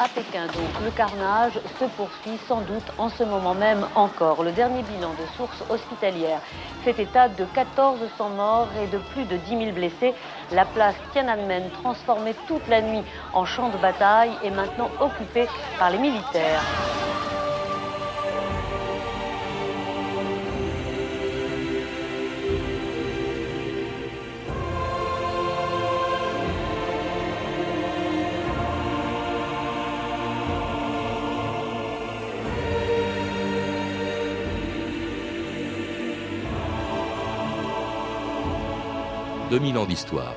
à Pékin. Donc le carnage se poursuit sans doute en ce moment même encore. Le dernier bilan de sources hospitalières fait état de 1400 morts et de plus de 10 000 blessés. La place Tiananmen, transformée toute la nuit en champ de bataille, est maintenant occupée par les militaires. 2000 ans d'histoire.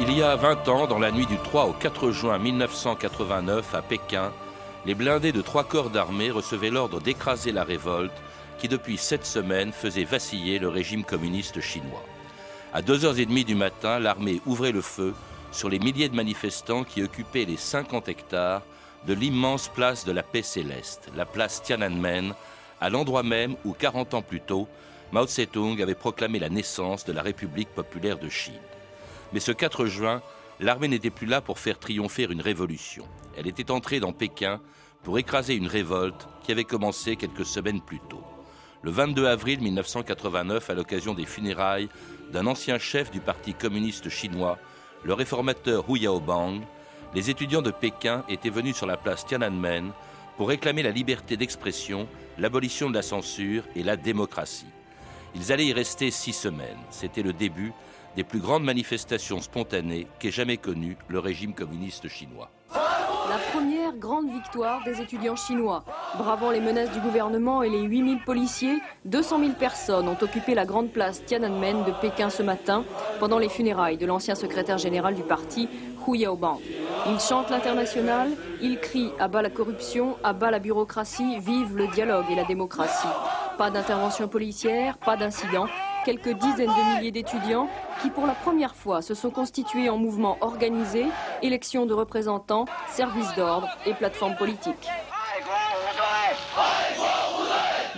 Il y a 20 ans, dans la nuit du 3 au 4 juin 1989 à Pékin, les blindés de trois corps d'armée recevaient l'ordre d'écraser la révolte qui, depuis sept semaines, faisait vaciller le régime communiste chinois. À 2h30 du matin, l'armée ouvrait le feu sur les milliers de manifestants qui occupaient les 50 hectares de l'immense place de la paix céleste, la place Tiananmen, à l'endroit même où 40 ans plus tôt, Mao Tse-tung avait proclamé la naissance de la République populaire de Chine. Mais ce 4 juin, l'armée n'était plus là pour faire triompher une révolution. Elle était entrée dans Pékin pour écraser une révolte qui avait commencé quelques semaines plus tôt. Le 22 avril 1989, à l'occasion des funérailles d'un ancien chef du Parti communiste chinois, le réformateur Hu Yaobang, les étudiants de Pékin étaient venus sur la place Tiananmen pour réclamer la liberté d'expression, l'abolition de la censure et la démocratie. Ils allaient y rester six semaines. C'était le début des plus grandes manifestations spontanées qu'ait jamais connues le régime communiste chinois. Grande victoire des étudiants chinois. Bravant les menaces du gouvernement et les 8000 policiers, 200 000 personnes ont occupé la grande place Tiananmen de Pékin ce matin pendant les funérailles de l'ancien secrétaire général du parti, Hu Yaobang. Ils chantent l'international, ils crient à bas la corruption, à bas la bureaucratie, vive le dialogue et la démocratie. Pas d'intervention policière, pas d'incident, quelques dizaines de milliers d'étudiants qui pour la première fois se sont constitués en mouvement organisé, élections de représentants, services d'ordre et plateformes politiques.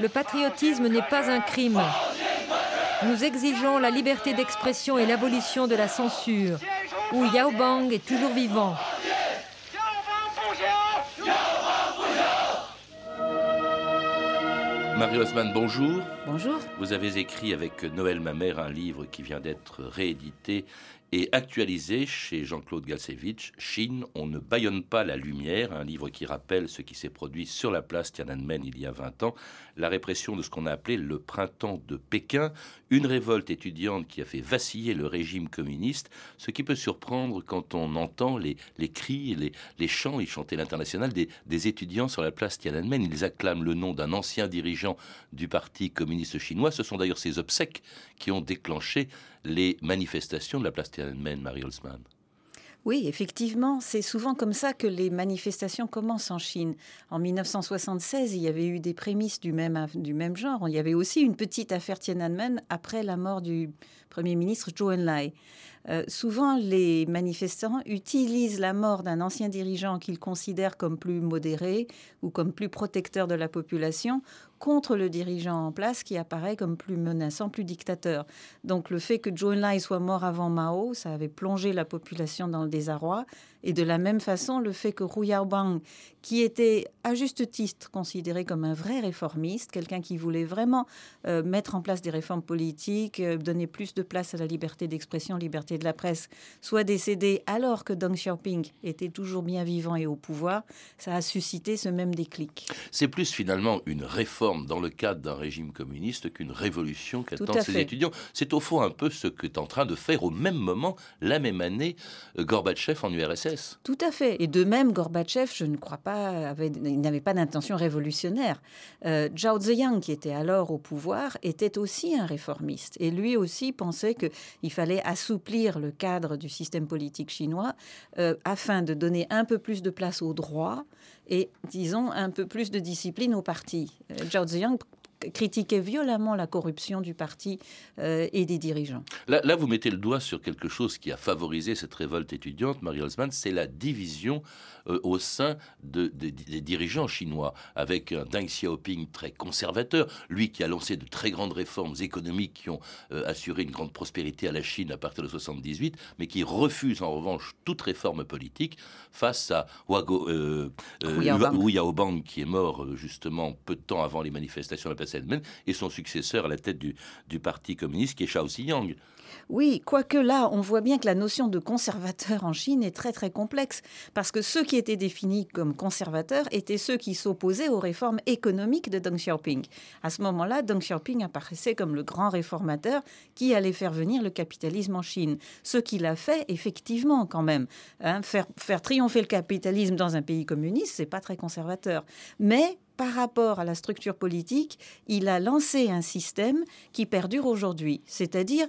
Le patriotisme n'est pas un crime. Nous exigeons la liberté d'expression et l'abolition de la censure où Yao Bang est toujours vivant. Marie Osman, bonjour. Bonjour. Vous avez écrit avec Noël Mamère un livre qui vient d'être réédité et actualisé chez Jean-Claude Galsevitch, Chine, on ne baillonne pas la lumière, un livre qui rappelle ce qui s'est produit sur la place Tiananmen il y a 20 ans, la répression de ce qu'on a appelé le printemps de Pékin, une révolte étudiante qui a fait vaciller le régime communiste, ce qui peut surprendre quand on entend les, les cris, les, les chants, ils chantaient l'international, des, des étudiants sur la place Tiananmen, ils acclament le nom d'un ancien dirigeant du parti communiste chinois, ce sont d'ailleurs ces obsèques qui ont déclenché les manifestations de la place Tiananmen, Marie Holzmann. Oui, effectivement, c'est souvent comme ça que les manifestations commencent en Chine. En 1976, il y avait eu des prémices du même, du même genre. Il y avait aussi une petite affaire Tiananmen après la mort du Premier ministre Zhou Enlai. Euh, souvent, les manifestants utilisent la mort d'un ancien dirigeant qu'ils considèrent comme plus modéré ou comme plus protecteur de la population contre le dirigeant en place qui apparaît comme plus menaçant, plus dictateur. Donc le fait que Zhou Enlai soit mort avant Mao, ça avait plongé la population dans le désarroi. Et de la même façon, le fait que Hu Yaobang, qui était à juste titre considéré comme un vrai réformiste, quelqu'un qui voulait vraiment euh, mettre en place des réformes politiques, euh, donner plus de place à la liberté d'expression, liberté de la presse, soit décédé alors que Deng Xiaoping était toujours bien vivant et au pouvoir, ça a suscité ce même déclic. C'est plus finalement une réforme dans le cadre d'un régime communiste qu'une révolution qu'attendent ces étudiants. C'est au fond un peu ce qu'est en train de faire au même moment, la même année, euh, Gorbatchev en URSS. Tout à fait. Et de même, Gorbatchev, je ne crois pas, avait, il n'avait pas d'intention révolutionnaire. Euh, Zhao Ziyang, qui était alors au pouvoir, était aussi un réformiste. Et lui aussi pensait qu'il fallait assouplir le cadre du système politique chinois euh, afin de donner un peu plus de place aux droits et, disons, un peu plus de discipline au parti. Euh, Zhao Ziyang critiquait violemment la corruption du parti euh, et des dirigeants. Là, vous mettez le doigt sur quelque chose qui a favorisé cette révolte étudiante, Marie Holzman, c'est la division euh, au sein des dirigeants chinois, avec un Deng Xiaoping très conservateur, lui qui a lancé de très grandes réformes économiques qui ont euh, assuré une grande prospérité à la Chine à partir de 78, mais qui refuse en revanche toute réforme politique face à Wago, Wu Yaobang, qui est mort justement peu de temps avant les manifestations de la Tiananmen, et son successeur à la tête du, Parti communiste, qui est Shao Xiyang. Oui, quoique là, on voit bien que la notion de conservateur en Chine est très très complexe, parce que ceux qui étaient définis comme conservateurs étaient ceux qui s'opposaient aux réformes économiques de Deng Xiaoping. À ce moment-là, Deng Xiaoping apparaissait comme le grand réformateur qui allait faire venir le capitalisme en Chine. Ce qu'il a fait, effectivement, quand même. Hein, faire, faire triompher le capitalisme dans un pays communiste, c'est pas très conservateur. Mais par rapport à la structure politique, il a lancé un système qui perdure aujourd'hui, c'est-à-dire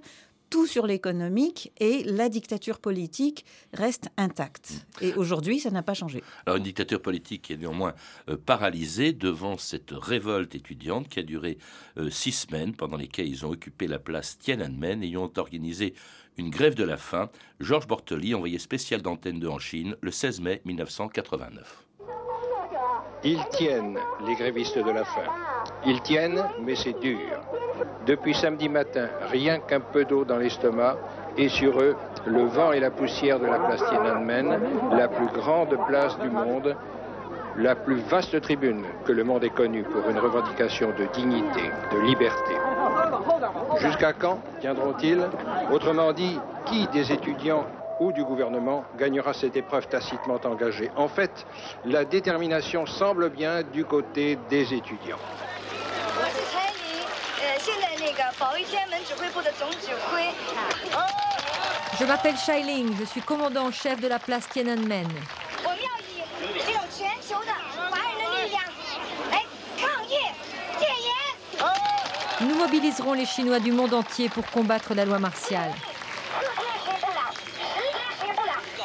tout sur l'économique et la dictature politique reste intacte. Et aujourd'hui, ça n'a pas changé. Alors une dictature politique qui est néanmoins euh, paralysée devant cette révolte étudiante qui a duré euh, six semaines pendant lesquelles ils ont occupé la place Tiananmen et ont organisé une grève de la faim. Georges Bortoli, envoyé spécial d'Antenne 2 en Chine, le 16 mai 1989. Ils tiennent, les grévistes de la faim. Ils tiennent, mais c'est dur. Depuis samedi matin, rien qu'un peu d'eau dans l'estomac et sur eux, le vent et la poussière de la place Tiananmen, la plus grande place du monde, la plus vaste tribune que le monde ait connue pour une revendication de dignité, de liberté. Jusqu'à quand tiendront-ils? Autrement dit, qui des étudiants ou du gouvernement gagnera cette épreuve tacitement engagée En fait, la détermination semble bien du côté des étudiants. Je m'appelle Shailing, je suis commandant en chef de la place Tiananmen. Nous mobiliserons les Chinois du monde entier pour combattre la loi martiale.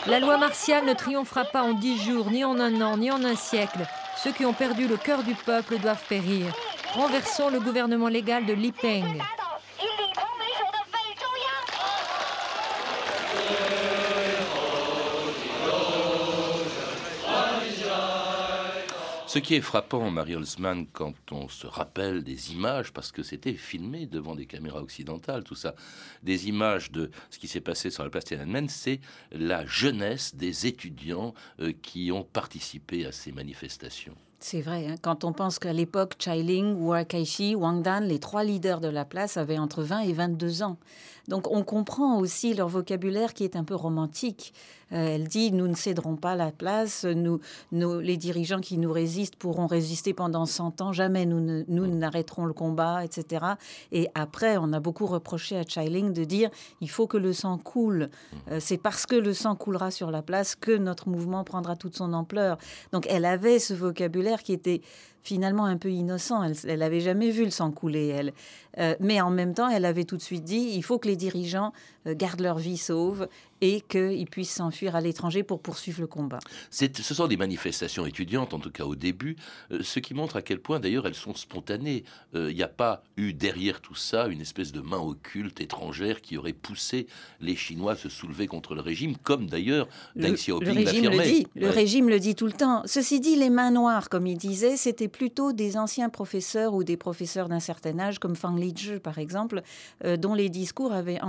La loi martiale ne triomphera pas en dix jours, ni en un an, ni en un siècle. Ceux qui ont perdu le cœur du peuple doivent périr. Renversons le gouvernement légal de Li Peng. Ce qui est frappant, Marie Holzman, quand on se rappelle des images, parce que c'était filmé devant des caméras occidentales, tout ça, des images de ce qui s'est passé sur la place Tiananmen, c'est la jeunesse des étudiants euh, qui ont participé à ces manifestations. C'est vrai, hein. quand on pense qu'à l'époque, Chai Ling, Wu Kaishi, Wang Dan, les trois leaders de la place avaient entre 20 et 22 ans. Donc on comprend aussi leur vocabulaire qui est un peu romantique. Euh, elle dit nous ne céderons pas la place, nous, les dirigeants qui nous résistent pourront résister pendant 100 ans, jamais nous, nous n'arrêterons le combat, etc. Et après, on a beaucoup reproché à Chailing de dire il faut que le sang coule. Euh, c'est parce que le sang coulera sur la place que notre mouvement prendra toute son ampleur. Donc elle avait ce vocabulaire qui était finalement un peu innocent. Elle n'avait jamais vu le sang couler, elle. Euh, mais en même temps, elle avait tout de suite dit il faut que les dirigeants euh, gardent leur vie sauve et qu'ils puissent s'enfuir à l'étranger pour poursuivre le combat. Ce sont des manifestations étudiantes, en tout cas au début, euh, ce qui montre à quel point d'ailleurs elles sont spontanées. Il n'y a pas eu derrière tout ça une espèce de main occulte étrangère qui aurait poussé les Chinois à se soulever contre le régime, comme d'ailleurs Deng Xiaoping l'affirmait. Le, dit, le régime le dit tout le temps. Ceci dit, les mains noires, comme il disait, c'était plutôt des anciens professeurs ou des professeurs d'un certain âge, comme Fang Lizhi, par exemple, euh, dont les discours avaient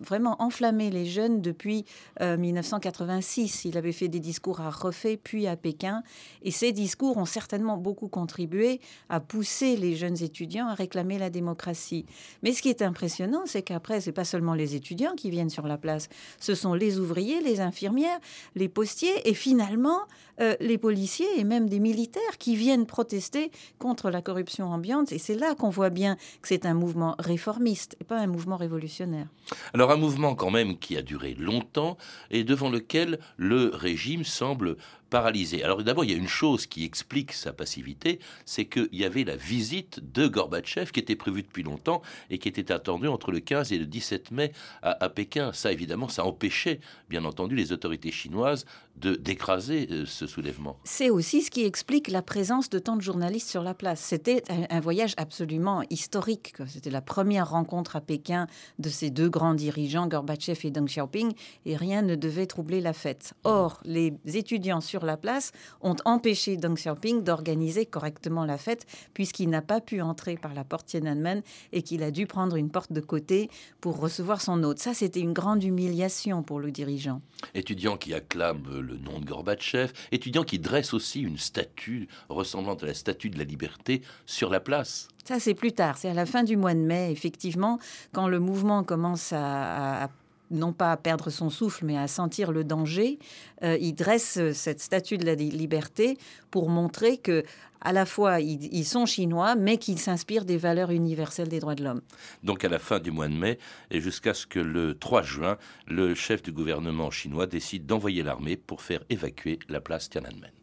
vraiment enflammé les jeunes depuis 1986. Euh, il avait fait des discours à Refait, puis à Pékin. Et ces discours ont certainement beaucoup contribué à pousser les jeunes étudiants à réclamer la démocratie. Mais ce qui est impressionnant, c'est qu'après, ce n'est pas seulement les étudiants qui viennent sur la place, ce sont les ouvriers, les infirmières, les postiers et finalement euh, les policiers et même des militaires qui viennent protester contre la corruption ambiante. Et c'est là qu'on voit bien que c'est un mouvement réformiste et pas un mouvement révolutionnaire. Alors un mouvement quand même qui a duré longtemps et devant lequel le régime semble paralysé. Alors d'abord, il y a une chose qui explique sa passivité, c'est qu'il y avait la visite de Gorbatchev qui était prévue depuis longtemps et qui était attendue entre le 15 et le 17 mai à, Pékin. Ça, évidemment, ça empêchait, bien entendu, les autorités chinoises de d'écraser euh, ce soulèvement. C'est aussi ce qui explique la présence de tant de journalistes sur la place. C'était un, voyage absolument historique. C'était la première rencontre à Pékin de ces deux grands dirigeants, Gorbatchev et Deng Xiaoping, et rien ne devait troubler la fête. Or, les étudiants sur la place ont empêché Deng Xiaoping d'organiser correctement la fête, puisqu'il n'a pas pu entrer par la porte Tiananmen et qu'il a dû prendre une porte de côté pour recevoir son hôte. Ça, c'était une grande humiliation pour le dirigeant. Étudiant qui acclame le nom de Gorbatchev, étudiant qui dresse aussi une statue ressemblant à la statue de la liberté sur la place. Ça, c'est plus tard, c'est à la fin du mois de mai, effectivement, quand le mouvement commence à, non pas à perdre son souffle, mais à sentir le danger, euh, il dresse cette statue de la liberté pour montrer que à la fois ils, sont chinois, mais qu'ils s'inspirent des valeurs universelles des droits de l'homme. Donc à la fin du mois de mai, et jusqu'à ce que le 3 juin, le chef du gouvernement chinois décide d'envoyer l'armée pour faire évacuer la place Tiananmen.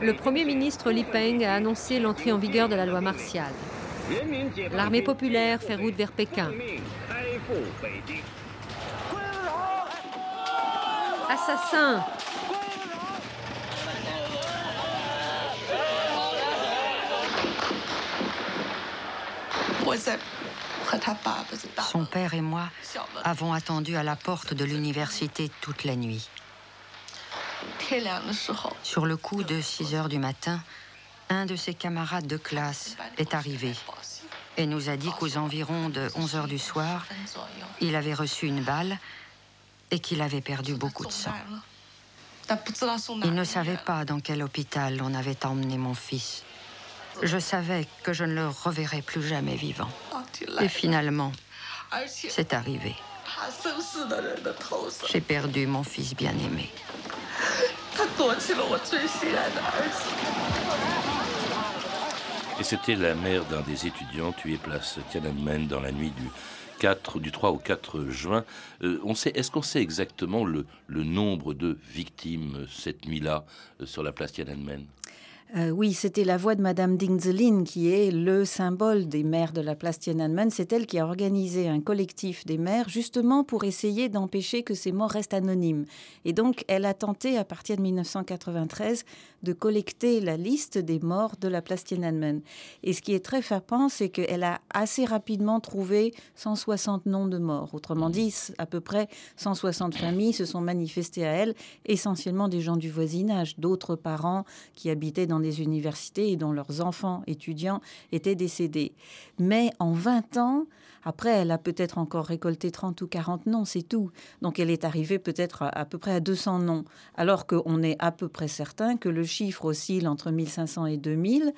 Le Premier ministre Li Peng a annoncé l'entrée en vigueur de la loi martiale. L'armée populaire fait route vers Pékin. Assassin Son père et moi avons attendu à la porte de l'université toute la nuit. Sur le coup de 6 heures du matin, un de ses camarades de classe est arrivé et nous a dit qu'aux environs de 11 heures du soir, il avait reçu une balle et qu'il avait perdu beaucoup de sang. Il ne savait pas dans quel hôpital on avait emmené mon fils. Je savais que je ne le reverrais plus jamais vivant. Et finalement, c'est arrivé. J'ai perdu mon fils bien-aimé. Et c'était la mère d'un des étudiants tué place Tiananmen dans la nuit du 4, du 3 au 4 juin. Euh, on sait, est-ce qu'on sait exactement le, le, nombre de victimes cette nuit-là euh, sur la place Tiananmen? Euh, oui, c'était la voix de Madame Dingzelin qui est le symbole des maires de la place Tiananmen. C'est elle qui a organisé un collectif des maires justement pour essayer d'empêcher que ces morts restent anonymes. Et donc, elle a tenté à partir de 1993 de collecter la liste des morts de la place Tiananmen. Et ce qui est très frappant, c'est qu'elle a assez rapidement trouvé 160 noms de morts. Autrement dit, à peu près 160 familles se sont manifestées à elle, essentiellement des gens du voisinage, d'autres parents qui habitaient dans des universités et dont leurs enfants étudiants étaient décédés. Mais en 20 ans, après, elle a peut-être encore récolté 30 ou 40 noms, c'est tout. Donc elle est arrivée peut-être à, peu près à 200 noms, alors qu'on est à peu près certain que le chiffre oscille entre 1500 et 2000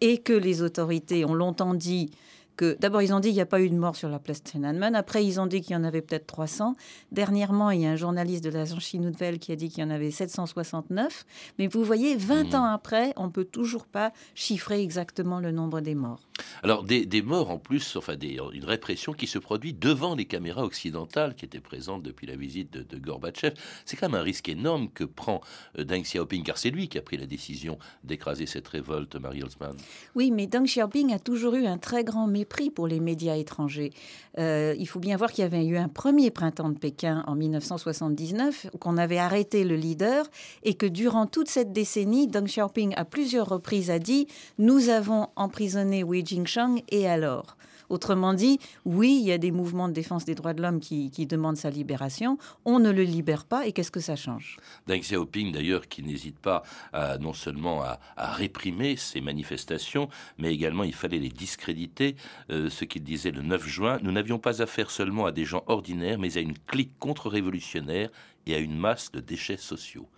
et que les autorités ont longtemps dit que d'abord ils ont dit qu'il n'y a pas eu de mort sur la place Tiananmen. Après ils ont dit qu'il y en avait peut-être 300. Dernièrement, il y a un journaliste de la Zhanxi Nouvelle qui a dit qu'il y en avait 769. Mais vous voyez, 20 mmh. ans après, on peut toujours pas chiffrer exactement le nombre des morts. Alors des, morts en plus, enfin une répression qui se produit devant les caméras occidentales qui étaient présentes depuis la visite de, Gorbatchev. C'est quand même un risque énorme que prend euh, Deng Xiaoping, car c'est lui qui a pris la décision d'écraser cette révolte, Marie Holzman. Oui, mais Deng Xiaoping a toujours eu un très grand mépris pour les médias étrangers. Euh, il faut bien voir qu'il y avait eu un premier printemps de Pékin en 1979, qu'on avait arrêté le leader et que durant toute cette décennie, Deng Xiaoping à plusieurs reprises a dit nous avons emprisonné Wei Jingsheng et alors? Autrement dit, oui, il y a des mouvements de défense des droits de l'homme qui, demandent sa libération. On ne le libère pas et qu'est-ce que ça change? Deng Xiaoping, d'ailleurs, qui n'hésite pas non seulement à, réprimer ces manifestations, mais également il fallait les discréditer. Euh, ce qu'il disait le 9 juin, nous n'avions pas affaire seulement à des gens ordinaires, mais à une clique contre-révolutionnaire et à une masse de déchets sociaux.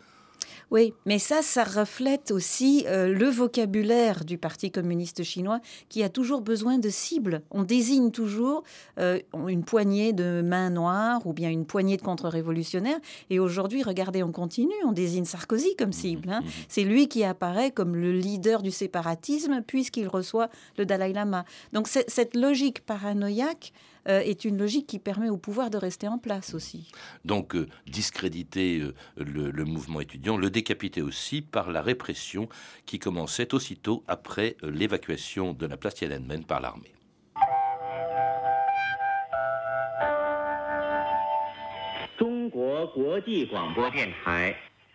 Oui, mais ça, ça reflète aussi euh, le vocabulaire du Parti communiste chinois qui a toujours besoin de cibles. On désigne toujours euh, une poignée de mains noires ou bien une poignée de contre-révolutionnaires. Et aujourd'hui, regardez, on continue, on désigne Sarkozy comme cible. Hein. Mmh, mmh. C'est lui qui apparaît comme le leader du séparatisme puisqu'il reçoit le Dalai Lama. Donc cette logique paranoïaque est une logique qui permet au pouvoir de rester en place aussi. Donc discréditer le, le, mouvement étudiant, le décapiter aussi par la répression qui commençait aussitôt après l'évacuation de la place Tiananmen par l'armée.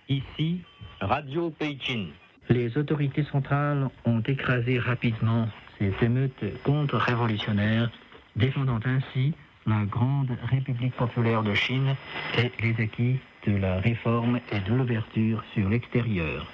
Ici, Radio Beijing. Les autorités centrales ont écrasé rapidement ces émeutes contre-révolutionnaires, défendant ainsi la grande République populaire de Chine et les acquis de la réforme et de l'ouverture sur l'extérieur.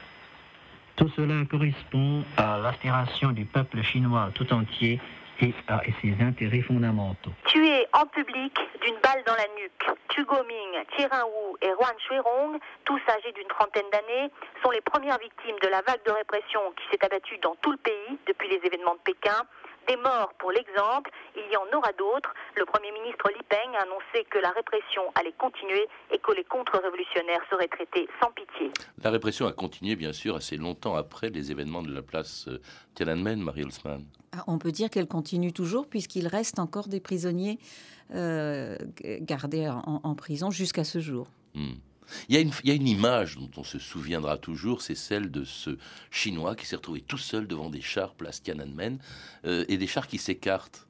Tout cela correspond à l'aspiration du peuple chinois tout entier et à ses intérêts fondamentaux. Tués en public d'une balle dans la nuque, Tu Goming, Wu et Huan Shuirong, tous âgés d'une trentaine d'années, sont les premières victimes de la vague de répression qui s'est abattue dans tout le pays depuis les événements de Pékin des morts pour l'exemple, il y en aura d'autres. Le Premier ministre Li Peng a annoncé que la répression allait continuer et que les contre-révolutionnaires seraient traités sans pitié. La répression a continué, bien sûr, assez longtemps après les événements de la place euh, Tiananmen, Marie Holzmann. Ah, on peut dire qu'elle continue toujours puisqu'il reste encore des prisonniers euh, gardés en, prison jusqu'à ce jour. Hmm. Il y, a une, image dont on se souviendra toujours, c'est celle de ce Chinois qui s'est retrouvé tout seul devant des chars place Tiananmen euh, et des chars qui s'écartent.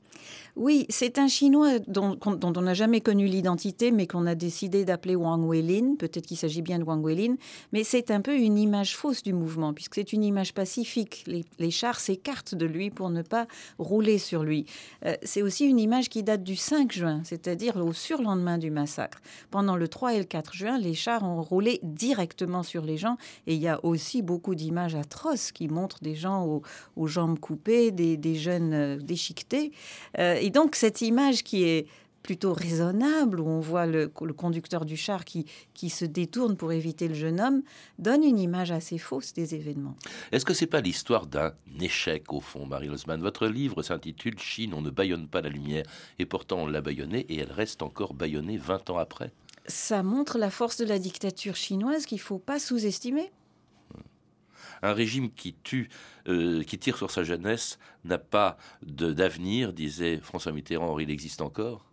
Oui, c'est un Chinois dont, on n'a jamais connu l'identité, mais qu'on a décidé d'appeler Wang Weilin. Peut-être qu'il s'agit bien de Wang Weilin, mais c'est un peu une image fausse du mouvement, puisque c'est une image pacifique. Les, chars s'écartent de lui pour ne pas rouler sur lui. Euh, c'est aussi une image qui date du 5 juin, c'est-à-dire au surlendemain du massacre. Pendant le 3 et le 4 juin, les chars ont roulé directement sur les gens, et il y a aussi beaucoup d'images atroces qui montrent des gens aux, jambes coupées, des, jeunes euh, déchiquetés. Euh, et donc cette image qui est plutôt raisonnable, où on voit le, conducteur du char qui, qui se détourne pour éviter le jeune homme, donne une image assez fausse des événements. Est-ce que c'est pas l'histoire d'un échec, au fond, Marie Losman? Votre livre s'intitule Chine, on ne baillonne pas la lumière, et pourtant on l'a baillonnée, et elle reste encore baillonnée 20 ans après. Ça montre la force de la dictature chinoise qu'il ne faut pas sous-estimer un régime qui tue, euh, qui tire sur sa jeunesse, n'a pas d'avenir, disait François Mitterrand. il existe encore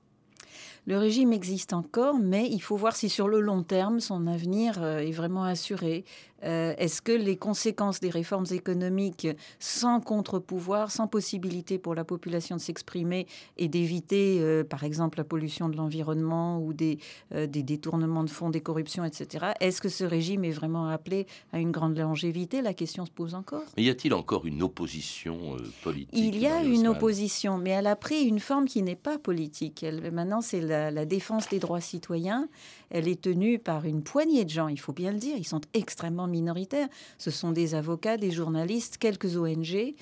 le régime existe encore, mais il faut voir si sur le long terme, son avenir euh, est vraiment assuré. Euh, est-ce que les conséquences des réformes économiques sans contre-pouvoir, sans possibilité pour la population de s'exprimer et d'éviter, euh, par exemple, la pollution de l'environnement ou des, des, détournements de fonds, des corruptions, etc., est-ce que ce régime est vraiment appelé à une grande longévité? La question se pose encore. Mais y a-t-il encore une opposition politique Il y a une opposition, mais elle a pris une forme qui n'est pas politique. Elle, maintenant, c'est la la, défense des droits citoyens, elle est tenue par une poignée de gens, il faut bien le dire, ils sont extrêmement minoritaires. Ce sont des avocats, des journalistes, quelques ONG,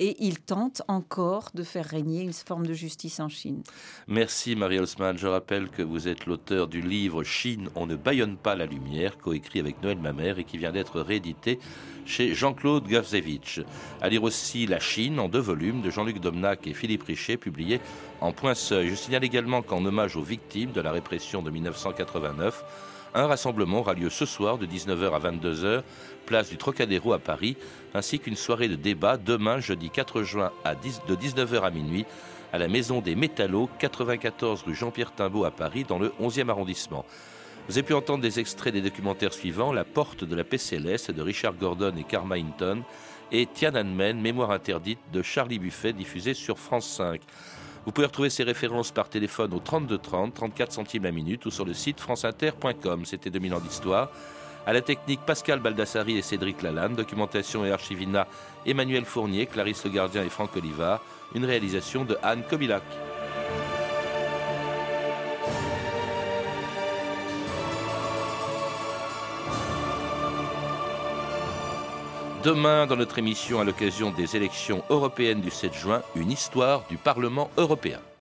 et il tente encore de faire régner une forme de justice en Chine. Merci Marie Haussmann. Je rappelle que vous êtes l'auteur du livre Chine, on ne baillonne pas la lumière, coécrit avec Noël Mamère et qui vient d'être réédité chez Jean-Claude Gavzevich. À lire aussi La Chine en deux volumes de Jean-Luc Domnac et Philippe Richet, publiés en point seuil. Je signale également qu'en hommage aux victimes de la répression de 1989, un rassemblement aura lieu ce soir de 19h à 22h, place du Trocadéro à Paris, ainsi qu'une soirée de débat demain, jeudi 4 juin, de 19h à minuit, à la Maison des Métallos, 94 rue Jean-Pierre Timbaud à Paris, dans le 11e arrondissement. Vous avez pu entendre des extraits des documentaires suivants La porte de la PCLS de Richard Gordon et Karma Hinton et Tiananmen, Mémoire interdite de Charlie Buffet, diffusé sur France 5. Vous pouvez retrouver ces références par téléphone au 32 30, 34 centimes la minute ou sur le site franceinter.com. C'était 2000 ans d'histoire. À la technique, Pascal Baldassari et Cédric Lalanne. Documentation et archivina, Emmanuel Fournier, Clarisse Le Gardien et Franck Olivard. Une réalisation de Anne Kobilac. Demain, dans notre émission, à l'occasion des élections européennes du 7 juin, une histoire du Parlement européen.